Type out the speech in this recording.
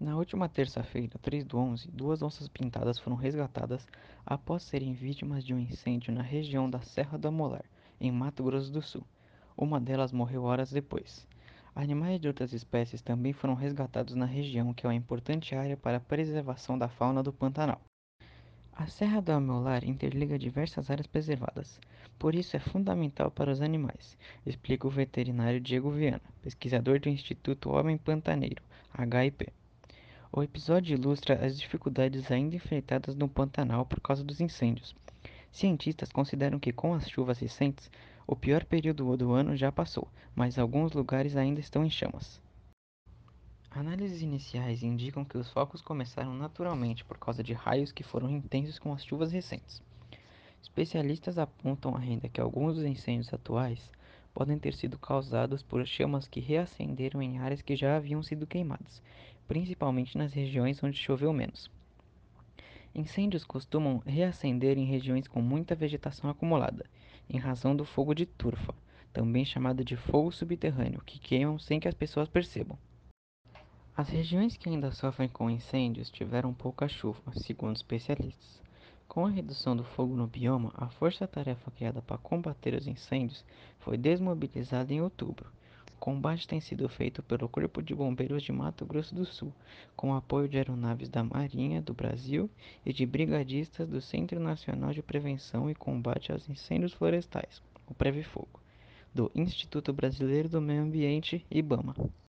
Na última terça-feira, 3 do 11, duas onças pintadas foram resgatadas após serem vítimas de um incêndio na região da Serra do Amolar, em Mato Grosso do Sul. Uma delas morreu horas depois. Animais de outras espécies também foram resgatados na região, que é uma importante área para a preservação da fauna do Pantanal. A Serra do Amolar interliga diversas áreas preservadas, por isso é fundamental para os animais, explica o veterinário Diego Viana, pesquisador do Instituto Homem Pantaneiro, HIP. O episódio ilustra as dificuldades ainda enfrentadas no Pantanal por causa dos incêndios. Cientistas consideram que, com as chuvas recentes, o pior período do ano já passou, mas alguns lugares ainda estão em chamas. Análises iniciais indicam que os focos começaram naturalmente por causa de raios que foram intensos com as chuvas recentes. Especialistas apontam ainda que alguns dos incêndios atuais podem ter sido causados por chamas que reacenderam em áreas que já haviam sido queimadas, principalmente nas regiões onde choveu menos. Incêndios costumam reacender em regiões com muita vegetação acumulada, em razão do fogo de turfa, também chamado de fogo subterrâneo, que queimam sem que as pessoas percebam. As regiões que ainda sofrem com incêndios tiveram pouca chuva, segundo especialistas. Com a redução do fogo no bioma, a força-tarefa criada para combater os incêndios foi desmobilizada em outubro, combate tem sido feito pelo Corpo de Bombeiros de Mato Grosso do Sul, com apoio de aeronaves da Marinha do Brasil e de brigadistas do Centro Nacional de Prevenção e Combate aos Incêndios Florestais, o Previfogo, do Instituto Brasileiro do Meio Ambiente, IBAMA.